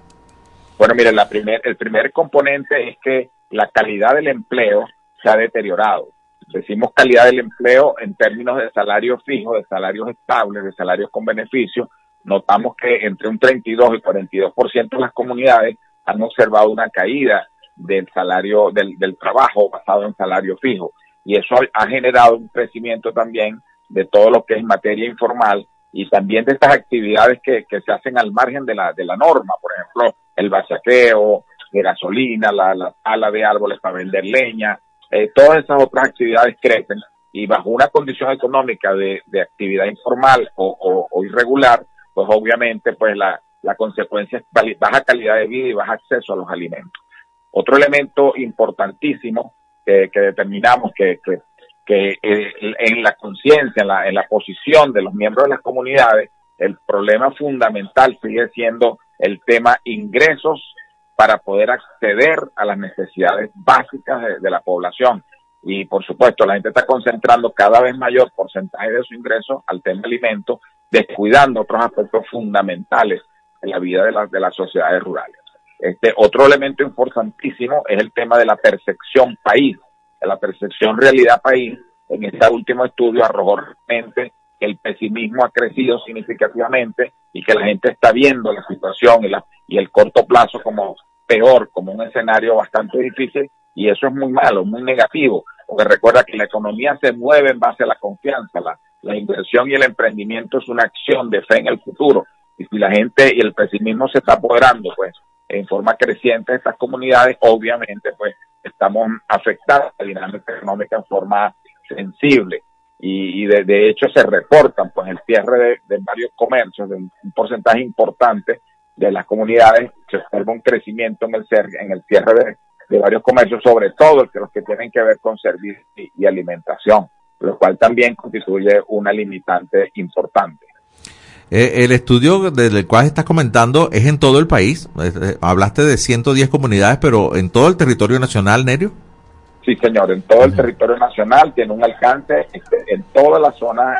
Bueno, mire, la primer, el primer componente es que la calidad del empleo se ha deteriorado. Decimos calidad del empleo en términos de salarios fijos, de salarios estables, de salarios con beneficios, notamos que entre un 32 y 42% de las comunidades han observado una caída del salario del, del trabajo basado en salario fijo. Y eso ha generado un crecimiento también de todo lo que es materia informal y también de estas actividades que, se hacen al margen de la, de la norma, por ejemplo, el bachaqueo de gasolina, la, la tala de árboles para vender leña, eh, todas esas otras actividades crecen y bajo una condición económica de, de actividad informal o, o, irregular, pues obviamente pues la, la consecuencia es baja calidad de vida y baja acceso a los alimentos. Otro elemento importantísimo que, que determinamos que, que, que, eh, en la conciencia, en la, en la posición de los miembros de las comunidades, el problema fundamental sigue siendo el tema ingresos para poder acceder a las necesidades básicas de, la población. Y por supuesto, la gente está concentrando cada vez mayor porcentaje de su ingreso al tema alimentos, descuidando otros aspectos fundamentales en la vida de, de las sociedades rurales. Este otro elemento importantísimo es el tema de la percepción país, de la percepción realidad país. En este último estudio arrojó realmente que el pesimismo ha crecido significativamente y que la gente está viendo la situación y, la, y el corto plazo como peor, como un escenario bastante difícil y eso es muy malo, muy negativo, porque recuerda que la economía se mueve en base a la confianza, la, la inversión y el emprendimiento es una acción de fe en el futuro y si la gente y el pesimismo se está apoderando, pues en forma creciente de estas comunidades, obviamente, pues estamos afectando la dinámica económica en forma sensible. Y, y de, de hecho se reportan pues el cierre de, varios comercios, de un, porcentaje importante de las comunidades, se observa un crecimiento en el, en el cierre de, varios comercios, sobre todo los que tienen que ver con servicios y, alimentación, lo cual también constituye una limitante importante. Eh, el estudio del cual estás comentando es en todo el país. Eh, hablaste de 110 comunidades, pero en todo el territorio nacional, Nerio. Sí, señor, en todo el territorio nacional tiene un alcance este, en toda la zona,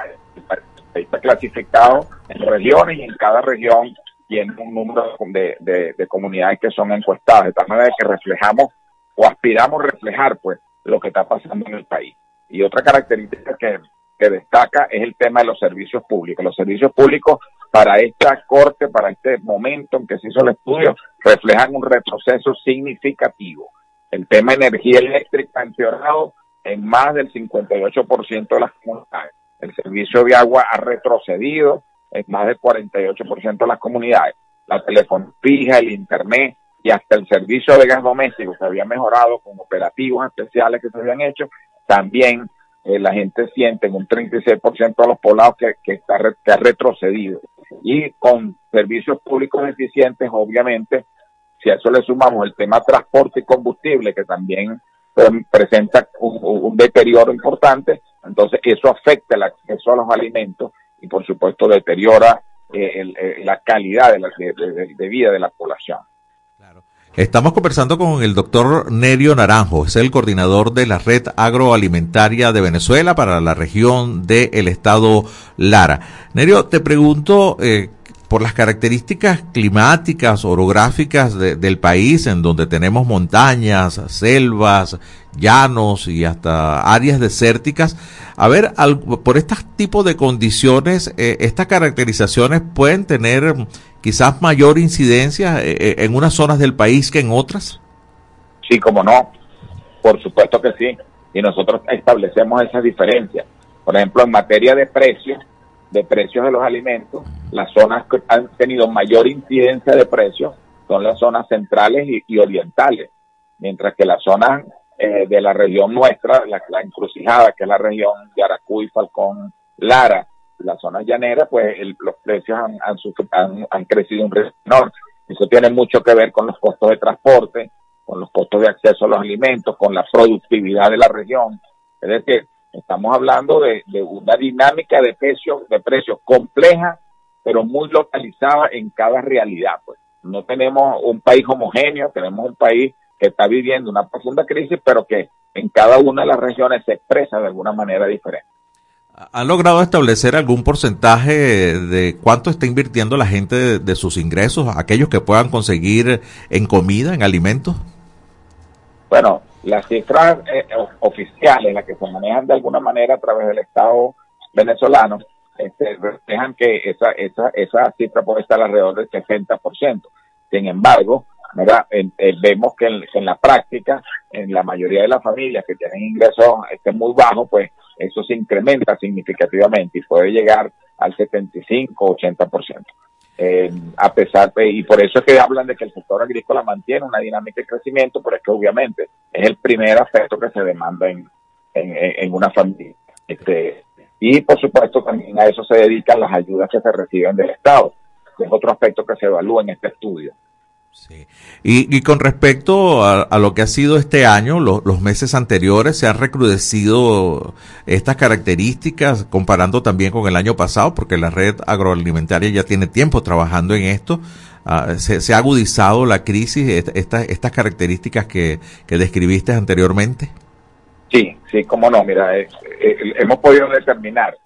está clasificado en regiones y en cada región tiene un número de, de- de comunidades que son encuestadas, de tal manera que reflejamos o aspiramos a reflejar pues lo que está pasando en el país. Y otra característica que, que destaca es el tema de los servicios públicos. Los servicios públicos para esta corte, para este momento en que se hizo el estudio, reflejan un retroceso significativo. El tema energía eléctrica ha empeorado en más del 58% de las comunidades. El servicio de agua ha retrocedido en más del 48% de las comunidades. La telefonía fija, el internet y hasta el servicio de gas doméstico que había mejorado con operativos especiales que se habían hecho, también eh, la gente siente en un 36% de los poblados que, está, que ha retrocedido. Y con servicios públicos eficientes, obviamente, si a eso le sumamos el tema transporte y combustible, que también presenta un, deterioro importante, entonces eso afecta el acceso a los alimentos y por supuesto deteriora eh, eh, la calidad de, de- de- de vida de la población. Estamos conversando con el doctor Nerio Naranjo, es el coordinador de la red agroalimentaria de Venezuela para la región del estado Lara. Nerio, te pregunto eh, por las características climáticas, orográficas de- del país, en donde tenemos montañas, selvas, llanos y hasta áreas desérticas. A ver, al- por este tipo de condiciones, eh, estas caracterizaciones pueden tener mm, quizás mayor incidencia eh, eh, en unas zonas del país que en otras. Sí, como no, por supuesto que sí. Y nosotros establecemos esas diferencias. Por ejemplo, en materia de precios, de precios de los alimentos, las zonas que han tenido mayor incidencia de precios son las zonas centrales y, orientales, mientras que las zonas eh, de la región nuestra, la, la encrucijada, que es la región de Aracuy, Falcón, Lara, las zonas llaneras, pues el- los precios han, han, han- han crecido un ritmo menor. Eso tiene mucho que ver con los costos de transporte, con los costos de acceso a los alimentos, con la productividad de la región. Es decir, estamos hablando de, de una dinámica de precios, de precios compleja, pero muy localizada en cada realidad. Pues no tenemos un país homogéneo, tenemos un país que está viviendo una profunda crisis, pero que en cada una de las regiones se expresa de alguna manera diferente. ¿Han logrado establecer algún porcentaje de cuánto está invirtiendo la gente de, de sus ingresos, aquellos que puedan conseguir en comida, en alimentos? Bueno, las cifras eh, oficiales, las que se manejan de alguna manera a través del Estado venezolano, este, reflejan que esa, esa, esa cifra puede estar alrededor del 60%. Sin embargo, ¿verdad? Eh, vemos que en, que en la práctica, en la mayoría de las familias que tienen ingresos este, muy bajos, pues eso se incrementa significativamente y puede llegar al 75-80%. Eh, a pesar de, y por eso es que hablan de que el sector agrícola mantiene una dinámica de crecimiento, pero es que obviamente es el primer aspecto que se demanda en, en, en- una familia. Este, y por supuesto también a eso se dedican las ayudas que se reciben del Estado, que es otro aspecto que se evalúa en este estudio. Y, y con respecto a, lo que ha sido este año, lo- los meses anteriores, se han recrudecido estas características comparando también con el año pasado, porque la red agroalimentaria ya tiene tiempo trabajando en esto. Ah, se, ha agudizado la crisis, est- esta- estas características que, que describiste anteriormente. Sí, sí, cómo no. Mira, eh, hemos podido determinar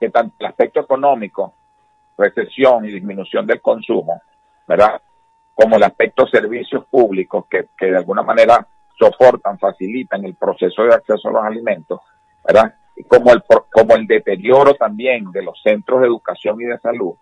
que tanto el aspecto económico, recesión y disminución del consumo, ¿verdad? Como el aspecto servicios públicos que, que de alguna manera soportan, facilitan el proceso de acceso a los alimentos, ¿verdad? Como el, como el deterioro también de los centros de educación y de salud,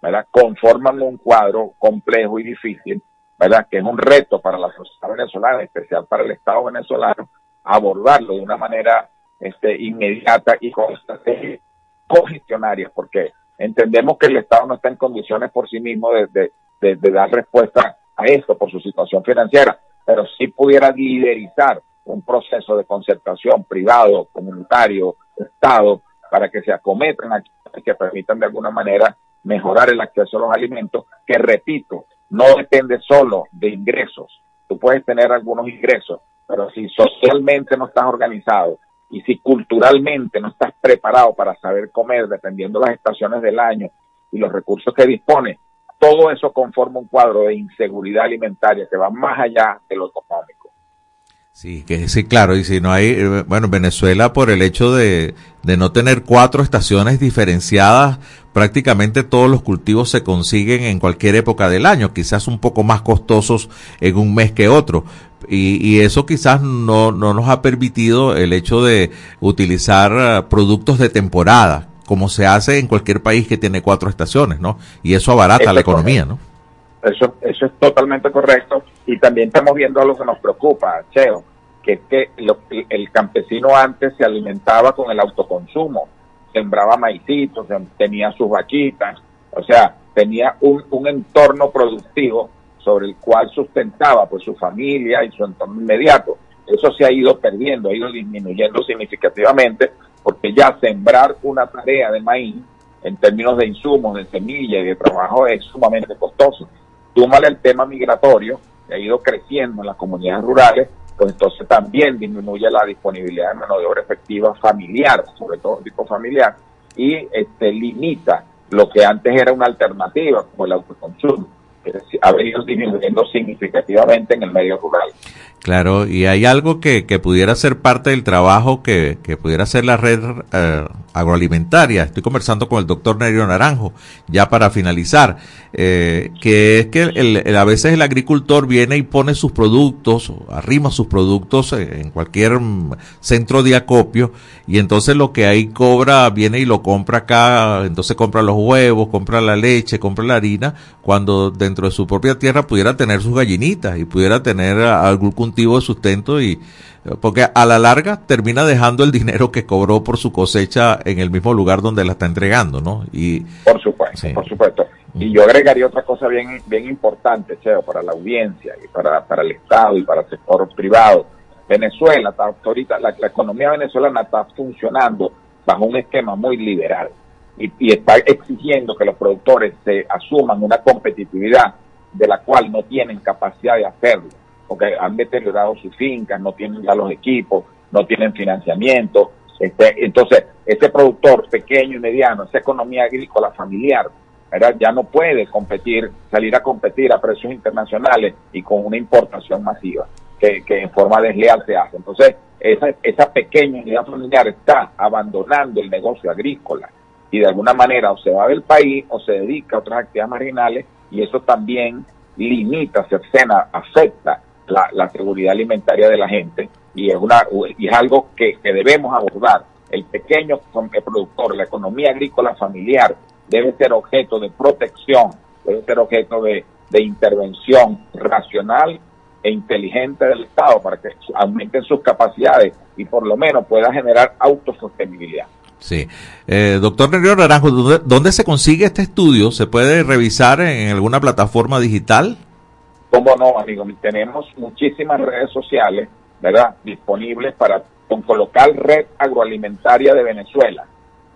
¿verdad? Conforman un cuadro complejo y difícil, ¿verdad? Que es un reto para la sociedad venezolana, en especial para el Estado venezolano, abordarlo de una manera este, inmediata y con estrategias cogestionarias, porque entendemos que el Estado no está en condiciones por sí mismo de, de- de- dar respuesta a esto por su situación financiera, pero sí pudiera liderizar un proceso de concertación privado, comunitario, Estado, para que se acometan acciones que permitan de alguna manera mejorar el acceso a los alimentos, que repito, no depende solo de ingresos. Tú puedes tener algunos ingresos, pero si socialmente no estás organizado y si culturalmente no estás preparado para saber comer, dependiendo de las estaciones del año y los recursos que dispone, todo eso conforma un cuadro de inseguridad alimentaria que va más allá de lo económico. Sí, que sí, claro, y si no hay, eh, bueno, Venezuela por el hecho de, de no tener cuatro estaciones diferenciadas, prácticamente todos los cultivos se consiguen en cualquier época del año, quizás un poco más costosos en un mes que otro. Y, y eso quizás no, no nos ha permitido el hecho de utilizar eh, productos de temporada, como se hace en cualquier país que tiene cuatro estaciones, ¿no? Y eso abarata la economía, ¿no? Eso, eso es totalmente correcto. Y también estamos viendo algo que nos preocupa, Cheo, que es que lo- el campesino antes se alimentaba con el autoconsumo. Sembraba maicitos, tenía sus vaquitas, o sea, tenía un, un entorno productivo sobre el cual sustentaba pues su familia y su entorno inmediato. Eso se ha ido perdiendo, ha ido disminuyendo significativamente, porque ya sembrar una tarea de maíz en términos de insumos, de semilla y de trabajo es sumamente costoso. Túmale el tema migratorio, que ha ido creciendo en las comunidades rurales, pues entonces también disminuye la disponibilidad de mano de obra efectiva familiar, sobre todo tipo familiar, y este limita lo que antes era una alternativa, como el autoconsumo, que ha venido disminuyendo significativamente en el medio rural. Claro, y hay algo que, que pudiera ser parte del trabajo que, que pudiera ser la red eh, agroalimentaria. Estoy conversando con el doctor Nerio Naranjo, ya para finalizar, eh, que es que el- el- a veces el agricultor viene y pone sus productos, arrima sus productos eh, en cualquier mm, centro de acopio, y entonces lo que ahí cobra, viene y lo compra acá, entonces compra los huevos, compra la leche, compra la harina, cuando dentro de su propia tierra pudiera tener sus gallinitas y pudiera tener algún cultivo de sustento y porque a la larga termina dejando el dinero que cobró por su cosecha en el mismo lugar donde la está entregando, ¿no? Y Por supuesto, por supuesto. Y yo agregaría otra cosa bien, bien importante, Cheo, para la audiencia y para, para el Estado y para el sector privado. Venezuela, está ahorita, la, la economía venezolana está funcionando bajo un esquema muy liberal y, y está exigiendo que los productores se asuman una competitividad de la cual no tienen capacidad de hacerlo, porque han deteriorado sus fincas, no tienen ya los equipos, no tienen financiamiento. Este, entonces, ese productor pequeño y mediano, esa economía agrícola familiar, ¿verdad? ya no puede competir, salir a competir a precios internacionales y con una importación masiva que, que en forma desleal se hace. Entonces, esa, esa pequeña unidad familiar está abandonando el negocio agrícola y de alguna manera o se va del país o se dedica a otras actividades marginales y eso también limita, cercena, afecta la, la seguridad alimentaria de la gente y es, una, y es algo que, que debemos abordar el pequeño productor, la economía agrícola familiar, debe ser objeto de protección, debe ser objeto de, de intervención racional e inteligente del Estado para que aumenten sus capacidades y por lo menos pueda generar autosostenibilidad. Sí. Eh, doctor Nerio Naranjo, ¿dónde, ¿dónde se consigue este estudio? ¿Se puede revisar en alguna plataforma digital? ¿Cómo no, amigo? Tenemos muchísimas redes sociales, ¿verdad? Disponibles para con colocar Red Agroalimentaria de Venezuela,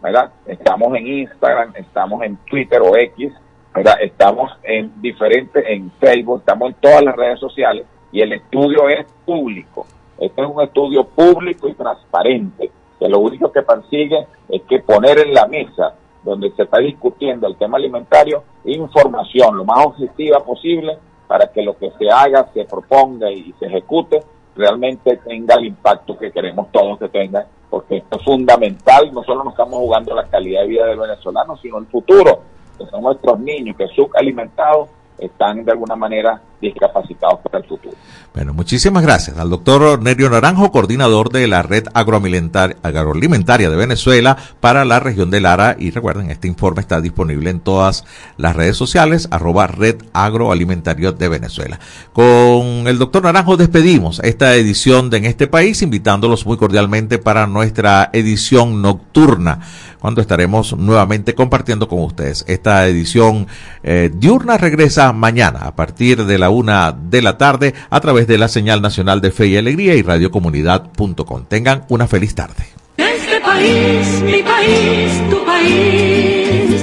¿verdad? Estamos en Instagram, estamos en Twitter o X, ¿verdad? Estamos en diferentes, en Facebook, estamos en todas las redes sociales y el estudio es público. Este es un estudio público y transparente, que lo único que persigue es que poner en la mesa donde se está discutiendo el tema alimentario información lo más objetiva posible para que lo que se haga, se proponga y se ejecute realmente tenga el impacto que queremos todos que tenga, porque esto es fundamental, no solo nos estamos jugando la calidad de vida del venezolano, sino el futuro, que son nuestros niños que subalimentados están de alguna manera discapacitados para el futuro. Bueno, muchísimas gracias al doctor Nerio Naranjo, coordinador de la Red Agroalimentaria, Agroalimentaria de Venezuela para la región de Lara. Y recuerden, este informe está disponible en todas las redes sociales, arroba Red Agroalimentario de Venezuela. Con el doctor Naranjo despedimos esta edición de En este país, invitándolos muy cordialmente para nuestra edición nocturna cuando estaremos nuevamente compartiendo con ustedes. Esta edición eh, diurna regresa mañana a partir de la una de la tarde a través de la señal nacional de Fe y Alegría y radiocomunidad.com. Tengan una feliz tarde. Este país, mi país, tu país.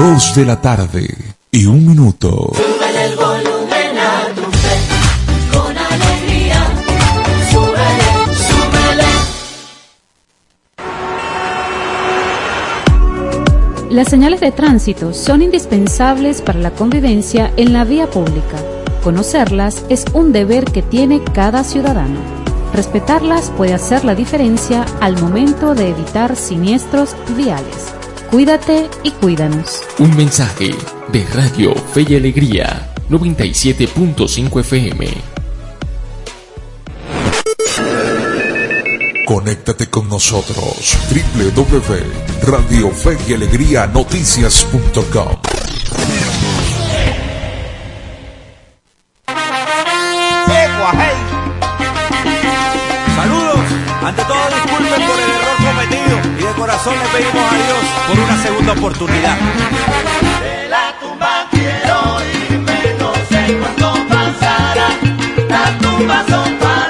Dos de la tarde y un minuto. Súbele el volumen a tu fe, con alegría. Súbele, súbele. Las señales de tránsito son indispensables para la convivencia en la vía pública. Conocerlas es un deber que tiene cada ciudadano. Respetarlas puede hacer la diferencia al momento de evitar siniestros viales. Cuídate y cuídanos. Un mensaje de Radio Fe y Alegría 97.5 FM. Conéctate con nosotros. www.radiofeyalegrianoticias.com corazón le pedimos a Dios por una segunda oportunidad. De la tumba quiero irme, no sé cuándo pasará. Las tumbas son para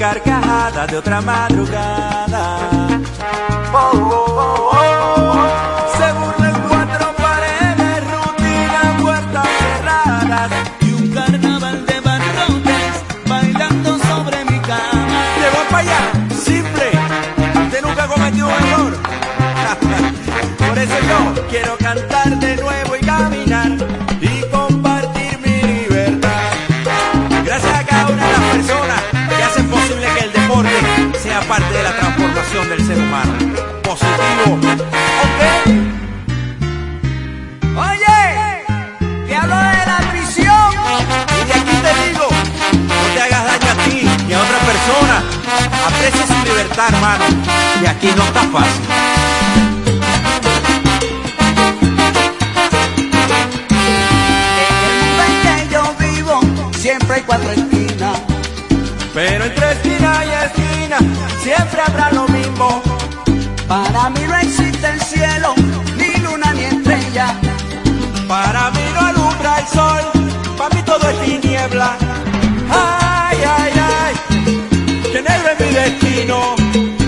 carcajada de otra madrugada. Oh oh oh, oh, oh, oh, Se burlan cuatro paredes, rutina, puertas cerradas y un carnaval de barrotes bailando sobre mi cama. Le voy para allá, simple. Usted nunca cometió un error. (laughs) Por eso yo quiero cantar de nuevo. Aprecia su libertad, hermano. Y aquí no está fácil. En que yo vivo siempre hay cuatro esquinas. Pero entre esquina y esquina siempre habrá lo mismo. Para mí no existe el cielo, ni luna ni estrella. Para mí no alumbra el sol, para mí todo es tiniebla. Ay, destino.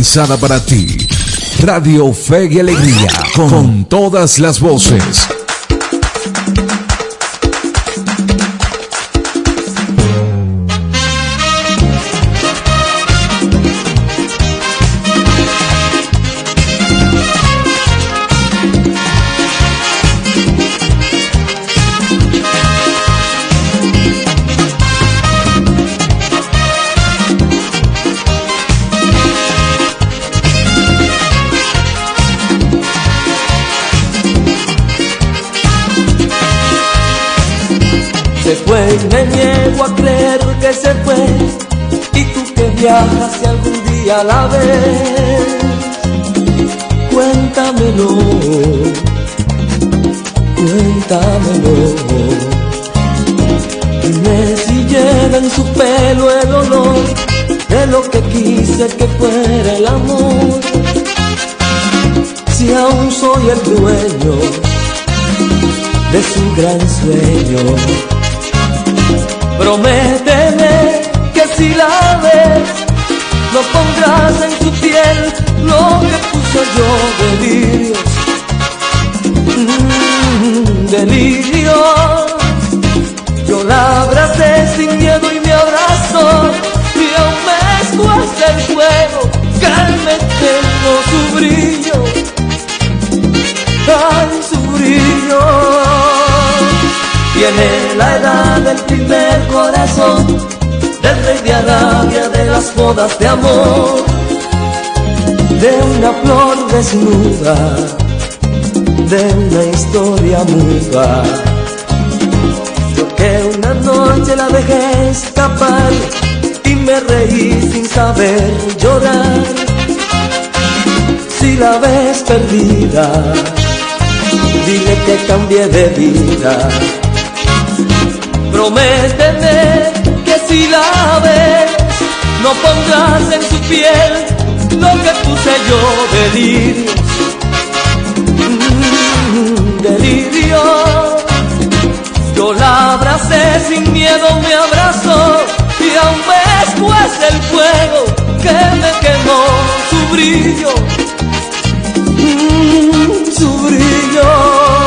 Pensada para ti. Radio Fe y Alegría. Con todas las voces. Y me niego a creer que se fue Y tú que viajas si algún día la ves Cuéntamelo Cuéntamelo. Dime si llega en su pelo el olor De lo que quise que fuera el amor. Si aún soy el dueño de su gran sueño Prométeme que si la ves, no pondrás en tu piel lo que puse yo delirio. Mm, delirio. Yo la abracé sin miedo y me abrazó, y aún me escuece el fuego tengo su brillo. Ay, su brillo. Del primer corazón, del rey de Arabia, de las bodas de amor, de una flor desnuda, de una historia muda. Porque una noche la dejé escapar y me reí sin saber llorar. Si la ves perdida, dile que cambié de vida. Prométeme que si la ves, no pondrás en su piel lo que puse yo delirio. Mm, delirio. Yo la abracé sin miedo, me abrazó y aún después del fuego que me quemó su brillo, mm, su brillo.